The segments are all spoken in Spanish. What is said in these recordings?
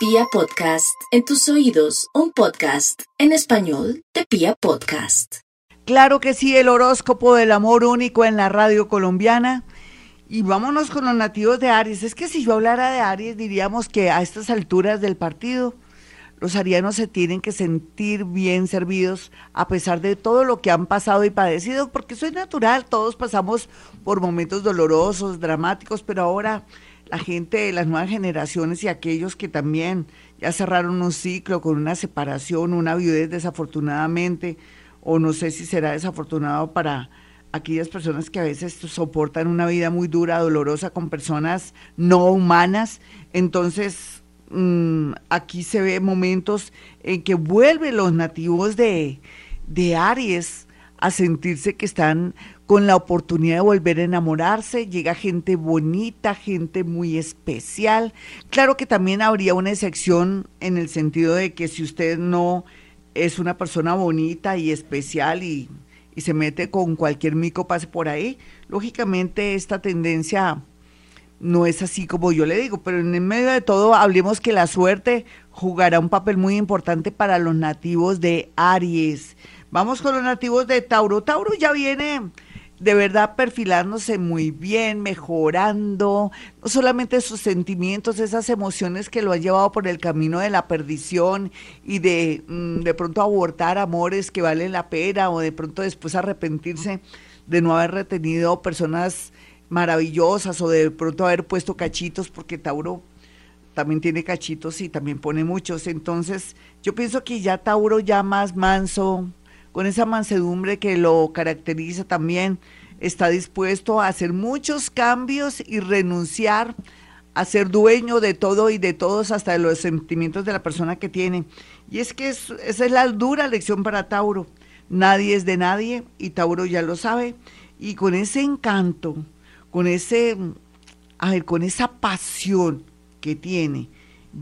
Pia Podcast, en tus oídos, un podcast en español de Pia Podcast. Claro que sí, el horóscopo del amor único en la radio colombiana. Y vámonos con los nativos de Aries. Es que si yo hablara de Aries, diríamos que a estas alturas del partido, los arianos se tienen que sentir bien servidos a pesar de todo lo que han pasado y padecido, porque eso es natural, todos pasamos por momentos dolorosos, dramáticos, pero ahora la gente de las nuevas generaciones y aquellos que también ya cerraron un ciclo con una separación, una viudez desafortunadamente, o no sé si será desafortunado para aquellas personas que a veces soportan una vida muy dura, dolorosa con personas no humanas. Entonces, mm, aquí se ve momentos en que vuelven los nativos de, de Aries a sentirse que están con la oportunidad de volver a enamorarse, llega gente bonita, gente muy especial. Claro que también habría una excepción en el sentido de que si usted no es una persona bonita y especial y, y se mete con cualquier mico pase por ahí, lógicamente esta tendencia no es así como yo le digo, pero en medio de todo hablemos que la suerte jugará un papel muy importante para los nativos de Aries. Vamos con los nativos de Tauro. Tauro ya viene de verdad perfilándose muy bien, mejorando, no solamente sus sentimientos, esas emociones que lo han llevado por el camino de la perdición y de mm, de pronto abortar amores que valen la pena o de pronto después arrepentirse de no haber retenido personas maravillosas o de pronto haber puesto cachitos porque Tauro también tiene cachitos y también pone muchos. Entonces, yo pienso que ya Tauro ya más manso, con esa mansedumbre que lo caracteriza también, está dispuesto a hacer muchos cambios y renunciar a ser dueño de todo y de todos, hasta de los sentimientos de la persona que tiene. Y es que esa es la dura lección para Tauro. Nadie es de nadie y Tauro ya lo sabe. Y con ese encanto, con ese, a con esa pasión que tiene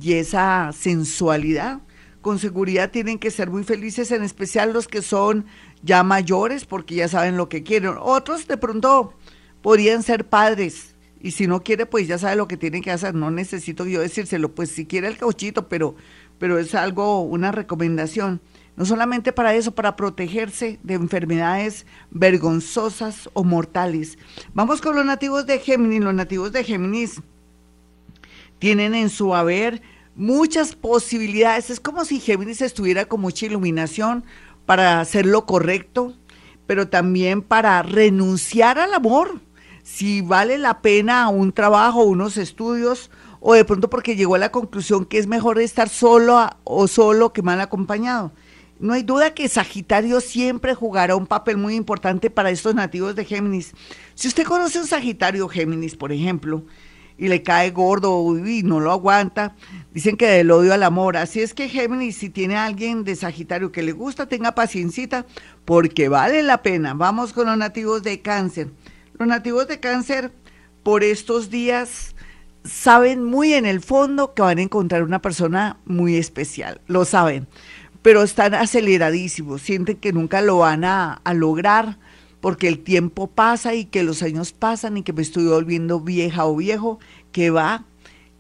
y esa sensualidad, con seguridad tienen que ser muy felices, en especial los que son ya mayores, porque ya saben lo que quieren. Otros de pronto podrían ser padres, y si no quiere, pues ya sabe lo que tiene que hacer. No necesito yo decírselo, pues si quiere el cauchito, pero, pero es algo, una recomendación. No solamente para eso, para protegerse de enfermedades vergonzosas o mortales. Vamos con los nativos de Géminis. Los nativos de Géminis tienen en su haber muchas posibilidades. Es como si Géminis estuviera con mucha iluminación para hacer lo correcto, pero también para renunciar al amor. Si vale la pena un trabajo, unos estudios, o de pronto porque llegó a la conclusión que es mejor estar solo o solo que mal acompañado. No hay duda que Sagitario siempre jugará un papel muy importante para estos nativos de Géminis. Si usted conoce un Sagitario Géminis, por ejemplo, y le cae gordo y no lo aguanta. Dicen que del odio al amor. Así es que Géminis, si tiene a alguien de Sagitario que le gusta, tenga paciencita, porque vale la pena. Vamos con los nativos de cáncer. Los nativos de cáncer, por estos días, saben muy en el fondo que van a encontrar una persona muy especial. Lo saben, pero están aceleradísimos. Sienten que nunca lo van a, a lograr porque el tiempo pasa y que los años pasan y que me estoy volviendo vieja o viejo, que va,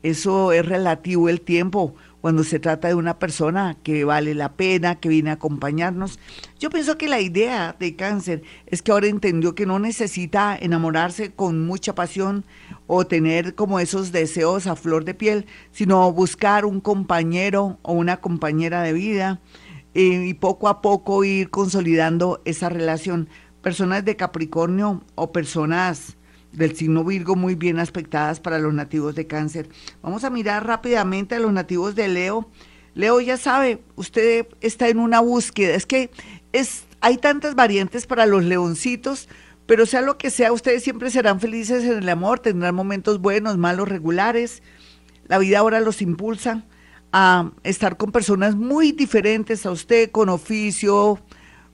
eso es relativo el tiempo cuando se trata de una persona que vale la pena, que viene a acompañarnos. Yo pienso que la idea de cáncer es que ahora entendió que no necesita enamorarse con mucha pasión o tener como esos deseos a flor de piel, sino buscar un compañero o una compañera de vida eh, y poco a poco ir consolidando esa relación personas de Capricornio o personas del signo Virgo muy bien aspectadas para los nativos de cáncer. Vamos a mirar rápidamente a los nativos de Leo. Leo ya sabe, usted está en una búsqueda. Es que es, hay tantas variantes para los leoncitos, pero sea lo que sea, ustedes siempre serán felices en el amor, tendrán momentos buenos, malos, regulares. La vida ahora los impulsa a estar con personas muy diferentes a usted, con oficio,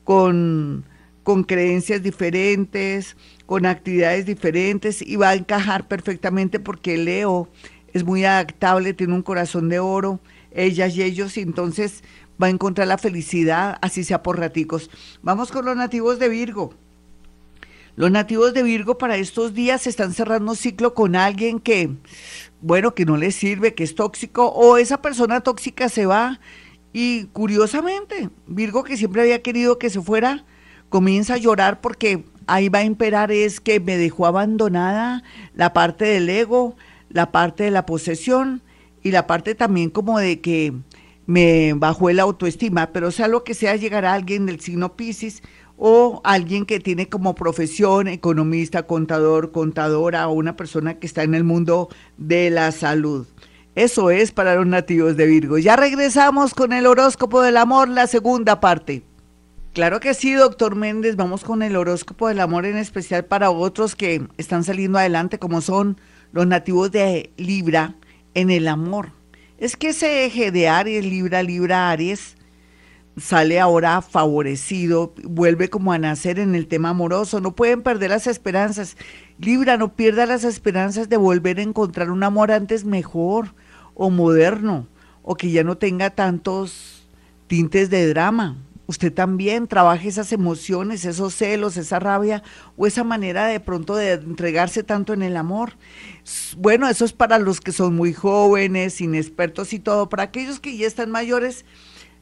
con con creencias diferentes, con actividades diferentes y va a encajar perfectamente porque Leo es muy adaptable, tiene un corazón de oro, ellas y ellos, y entonces va a encontrar la felicidad, así sea por raticos. Vamos con los nativos de Virgo. Los nativos de Virgo para estos días están cerrando un ciclo con alguien que, bueno, que no les sirve, que es tóxico, o esa persona tóxica se va y curiosamente, Virgo que siempre había querido que se fuera, comienza a llorar porque ahí va a imperar es que me dejó abandonada la parte del ego, la parte de la posesión y la parte también como de que me bajó el autoestima, pero sea lo que sea, llegará alguien del signo Pisces o alguien que tiene como profesión economista, contador, contadora o una persona que está en el mundo de la salud. Eso es para los nativos de Virgo. Ya regresamos con el horóscopo del amor, la segunda parte. Claro que sí, doctor Méndez. Vamos con el horóscopo del amor en especial para otros que están saliendo adelante, como son los nativos de Libra en el amor. Es que ese eje de Aries, Libra, Libra, Aries, sale ahora favorecido, vuelve como a nacer en el tema amoroso. No pueden perder las esperanzas. Libra, no pierda las esperanzas de volver a encontrar un amor antes mejor o moderno, o que ya no tenga tantos tintes de drama. Usted también trabaje esas emociones, esos celos, esa rabia o esa manera de pronto de entregarse tanto en el amor. Bueno, eso es para los que son muy jóvenes, inexpertos y todo. Para aquellos que ya están mayores,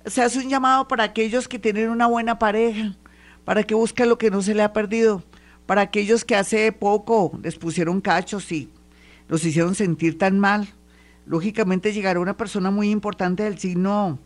se hace un llamado para aquellos que tienen una buena pareja, para que busquen lo que no se le ha perdido, para aquellos que hace poco les pusieron cachos y los hicieron sentir tan mal. Lógicamente llegará una persona muy importante del signo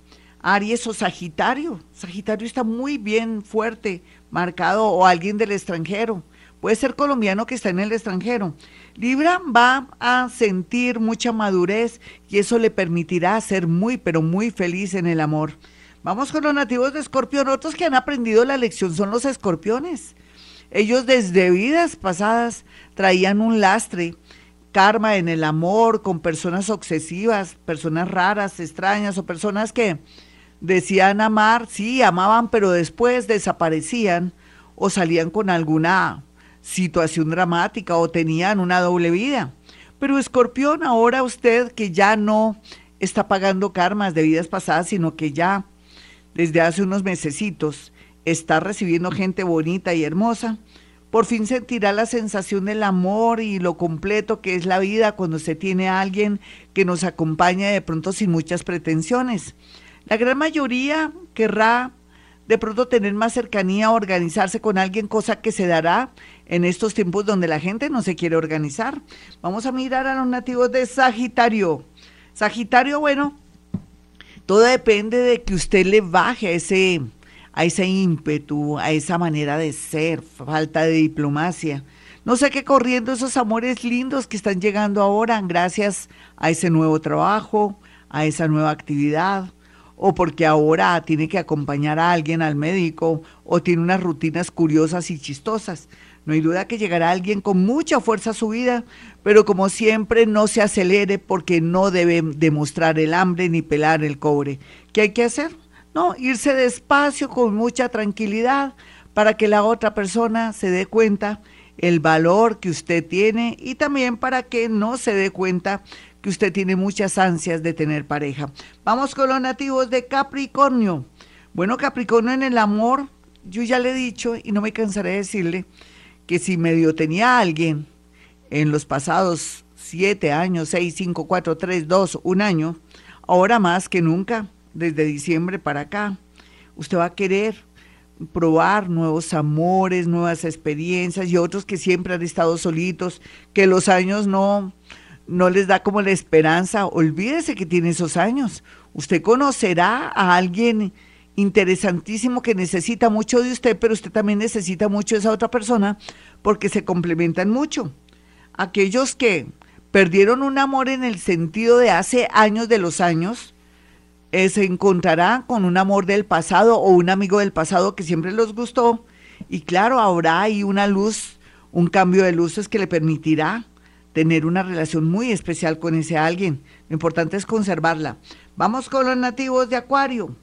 Aries o Sagitario. Sagitario está muy bien fuerte, marcado, o alguien del extranjero. Puede ser colombiano que está en el extranjero. Libra va a sentir mucha madurez y eso le permitirá ser muy, pero muy feliz en el amor. Vamos con los nativos de Escorpión. Otros que han aprendido la lección son los escorpiones. Ellos desde vidas pasadas traían un lastre, karma en el amor, con personas obsesivas, personas raras, extrañas o personas que decían amar, sí, amaban, pero después desaparecían o salían con alguna situación dramática o tenían una doble vida. Pero escorpión, ahora usted que ya no está pagando karmas de vidas pasadas, sino que ya desde hace unos mesecitos está recibiendo gente bonita y hermosa, por fin sentirá la sensación del amor y lo completo que es la vida cuando se tiene a alguien que nos acompaña de pronto sin muchas pretensiones. La gran mayoría querrá de pronto tener más cercanía, organizarse con alguien, cosa que se dará en estos tiempos donde la gente no se quiere organizar. Vamos a mirar a los nativos de Sagitario. Sagitario, bueno, todo depende de que usted le baje a ese, a ese ímpetu, a esa manera de ser, falta de diplomacia. No sé qué corriendo esos amores lindos que están llegando ahora gracias a ese nuevo trabajo, a esa nueva actividad o porque ahora tiene que acompañar a alguien al médico o tiene unas rutinas curiosas y chistosas. No hay duda que llegará alguien con mucha fuerza a su vida, pero como siempre no se acelere porque no debe demostrar el hambre ni pelar el cobre. ¿Qué hay que hacer? No, irse despacio con mucha tranquilidad para que la otra persona se dé cuenta el valor que usted tiene y también para que no se dé cuenta que usted tiene muchas ansias de tener pareja. Vamos con los nativos de Capricornio. Bueno, Capricornio en el amor, yo ya le he dicho y no me cansaré de decirle que si medio tenía a alguien en los pasados siete años, seis, cinco, cuatro, tres, dos, un año, ahora más que nunca, desde diciembre para acá, usted va a querer probar nuevos amores, nuevas experiencias y otros que siempre han estado solitos, que los años no, no les da como la esperanza, olvídese que tiene esos años. Usted conocerá a alguien interesantísimo que necesita mucho de usted, pero usted también necesita mucho de esa otra persona porque se complementan mucho. Aquellos que perdieron un amor en el sentido de hace años de los años, eh, se encontrará con un amor del pasado o un amigo del pasado que siempre los gustó. Y claro, habrá ahí una luz, un cambio de luces que le permitirá tener una relación muy especial con ese alguien. Lo importante es conservarla. Vamos con los nativos de Acuario.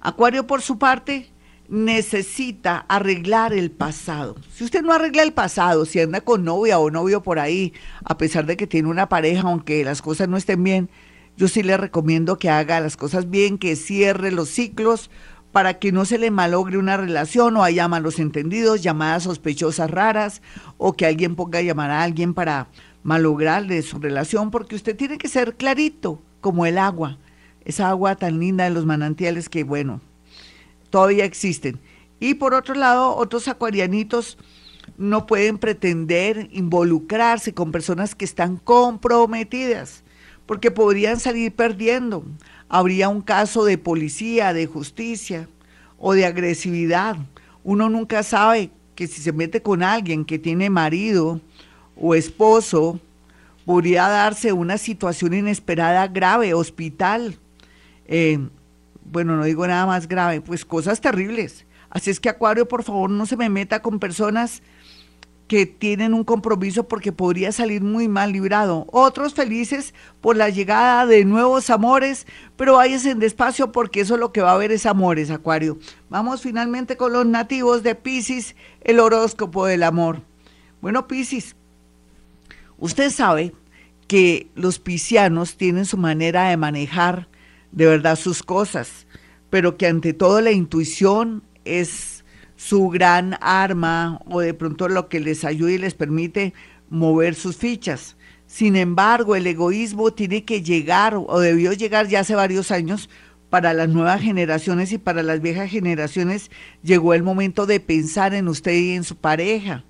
Acuario, por su parte, necesita arreglar el pasado. Si usted no arregla el pasado, si anda con novia o novio por ahí, a pesar de que tiene una pareja, aunque las cosas no estén bien, yo sí le recomiendo que haga las cosas bien, que cierre los ciclos, para que no se le malogre una relación o haya malos entendidos, llamadas sospechosas raras o que alguien ponga a llamar a alguien para malograrle su relación, porque usted tiene que ser clarito como el agua, esa agua tan linda de los manantiales que, bueno, todavía existen. Y por otro lado, otros acuarianitos no pueden pretender involucrarse con personas que están comprometidas, porque podrían salir perdiendo habría un caso de policía, de justicia o de agresividad. Uno nunca sabe que si se mete con alguien que tiene marido o esposo, podría darse una situación inesperada grave, hospital. Eh, bueno, no digo nada más grave, pues cosas terribles. Así es que Acuario, por favor, no se me meta con personas que tienen un compromiso porque podría salir muy mal librado. Otros felices por la llegada de nuevos amores, pero váyanse despacio porque eso lo que va a haber es amores, Acuario. Vamos finalmente con los nativos de Pisces, el horóscopo del amor. Bueno, Pisces, usted sabe que los piscianos tienen su manera de manejar de verdad sus cosas, pero que ante todo la intuición es su gran arma o de pronto lo que les ayude y les permite mover sus fichas. Sin embargo, el egoísmo tiene que llegar o debió llegar ya hace varios años para las nuevas generaciones y para las viejas generaciones llegó el momento de pensar en usted y en su pareja,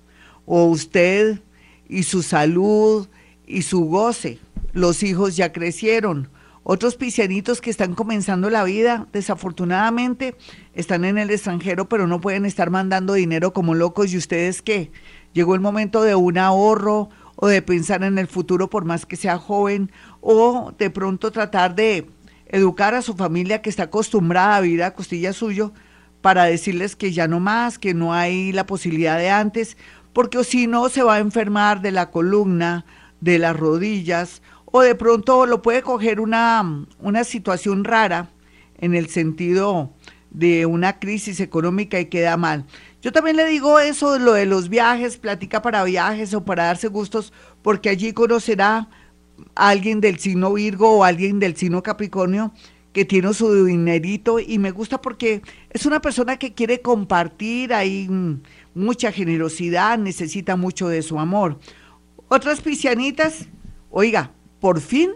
o usted y su salud y su goce. Los hijos ya crecieron, otros piscianitos que están comenzando la vida, desafortunadamente, están en el extranjero, pero no pueden estar mandando dinero como locos. ¿Y ustedes qué? Llegó el momento de un ahorro o de pensar en el futuro por más que sea joven o de pronto tratar de educar a su familia que está acostumbrada a vivir a costilla suyo para decirles que ya no más, que no hay la posibilidad de antes, porque si no se va a enfermar de la columna, de las rodillas o de pronto lo puede coger una, una situación rara en el sentido de una crisis económica y queda mal. Yo también le digo eso, lo de los viajes, platica para viajes o para darse gustos, porque allí conocerá a alguien del signo Virgo o alguien del signo Capricornio que tiene su dinerito y me gusta porque es una persona que quiere compartir, hay mucha generosidad, necesita mucho de su amor. Otras piscianitas, oiga, por fin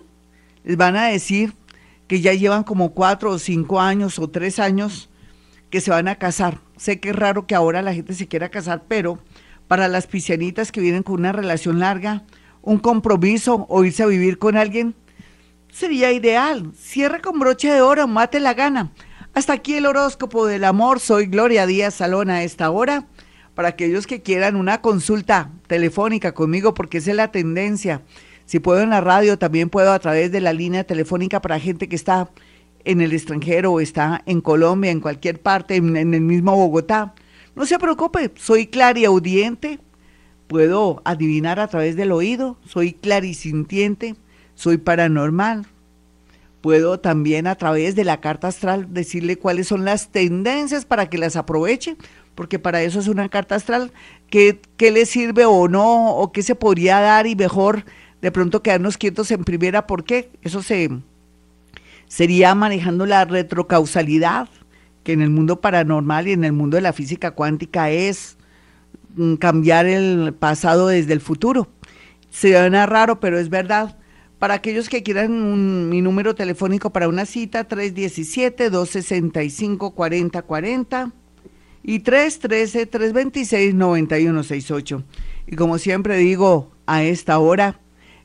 les van a decir que ya llevan como cuatro o cinco años o tres años que se van a casar. Sé que es raro que ahora la gente se quiera casar, pero para las piscianitas que vienen con una relación larga, un compromiso o irse a vivir con alguien, sería ideal. Cierre con broche de oro, mate la gana. Hasta aquí el horóscopo del amor. Soy Gloria Díaz Salón a esta hora. Para aquellos que quieran una consulta telefónica conmigo, porque esa es la tendencia si puedo en la radio, también puedo a través de la línea telefónica para gente que está en el extranjero o está en Colombia, en cualquier parte, en, el mismo Bogotá. No se preocupe, soy clariaudiente, puedo adivinar a través del oído, soy clarisintiente, soy paranormal. Puedo también a través de la carta astral decirle cuáles son las tendencias para que las aproveche, porque para eso es una carta astral, qué, qué le sirve o no, o qué se podría dar y mejor de pronto quedarnos quietos en primera, ¿por qué? Eso se sería manejando la retrocausalidad, que en el mundo paranormal y en el mundo de la física cuántica es mm, cambiar el pasado desde el futuro. Se suena raro, pero es verdad. Para aquellos que quieran mi número telefónico para una cita, 317-265-4040 y 313-326-9168. Y como siempre digo, a esta hora